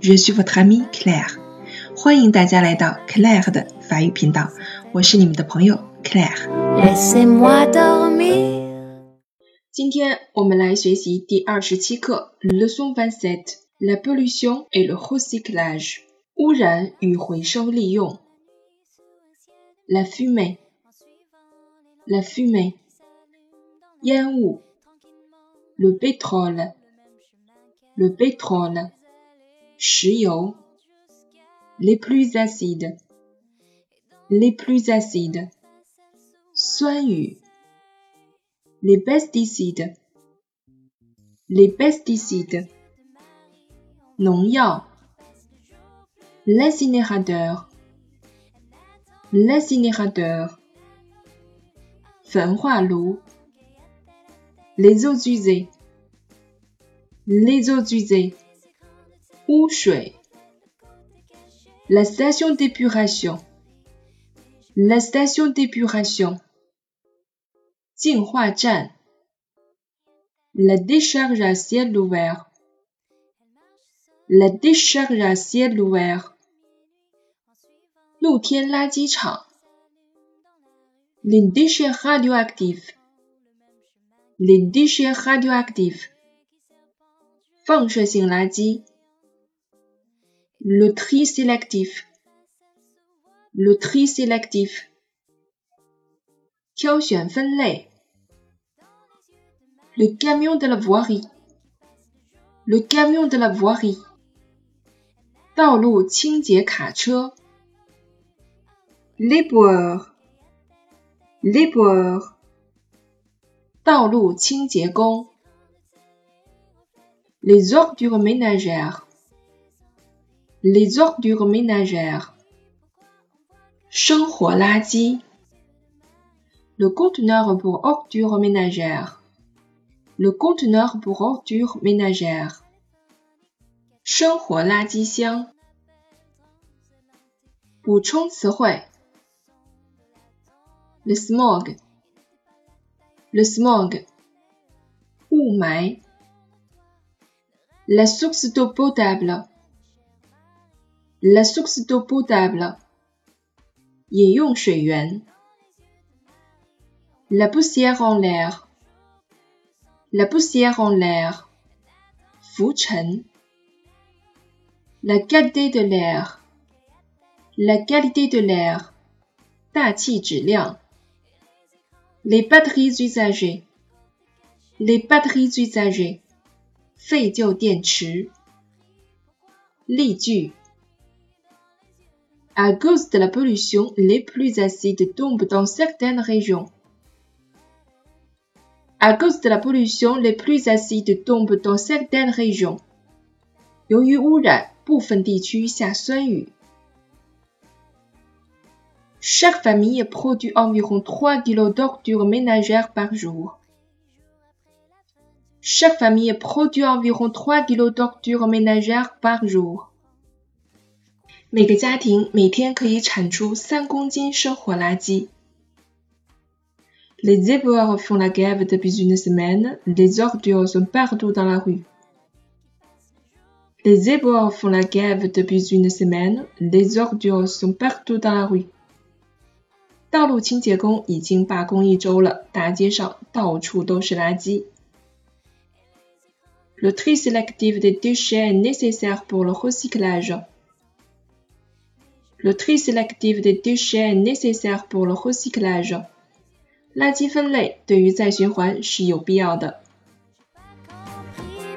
Je suis votre amie Claire. 欢迎大家来到 Claire 的法语频道，我是你们的朋友 Claire。今天我们来学习第二十七课，Leçon vingt-sept，la pollution et le recyclage，污染与回收利用。La fumée，la fumée，烟雾。Le pétrole，le pétrole。 石油，les plus acides，les plus acides，酸雨，les pesticides，les pesticides，农药，l'incinérateur，l'incinérateur，焚化炉，les eaux usées，les eaux usées。 la station d'épuration, la station d'épuration, la décharge à ciel ouvert, la décharge à ciel ouvert, les déchets radioactifs, les déchets radioactifs, 放射性垃圾。 Le tri sélectif. Le tri sélectif. Le camion de la voirie. Le camion de la voirie. Les boeurs. Les boeurs. Les ordures ménagères les ordures ménagères. Le conteneur pour ordures ménagères. Le conteneur pour ordures ménagères. Le smog. Le smog. La source d'eau potable la source d'eau potable, la poussière en l'air, la poussière en l'air, la qualité de l'air, la qualité de l'air, les batteries usagées, les batteries usagées, 废旧电池。例句。 À cause de la pollution, les pluies acides tombent dans certaines régions. À cause de la pollution, les pluies acides tombent dans certaines régions. Chaque famille produit environ 3 kg d'ordures ménagères par jour. Chaque famille produit environ 3 kg d'ordures ménagères par jour. 每个家庭每天可以产出三公斤生活垃圾。Les éboueurs font la grève depuis une semaine. Les ordures sont partout dans la rue. Les éboueurs font la grève depuis une semaine. Les ordures sont partout dans la rue. 道路清洁工已经罢工一周了，大街上到处都是垃圾。Le tri sélectif des déchets est nécessaire pour le recyclage. Le tri sélectif des déchets est nécessaire pour le recyclage. 垃圾分类对于再循环是有必要的。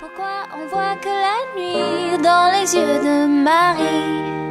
Pourquoi on voit que la nuit dans les yeux de Marie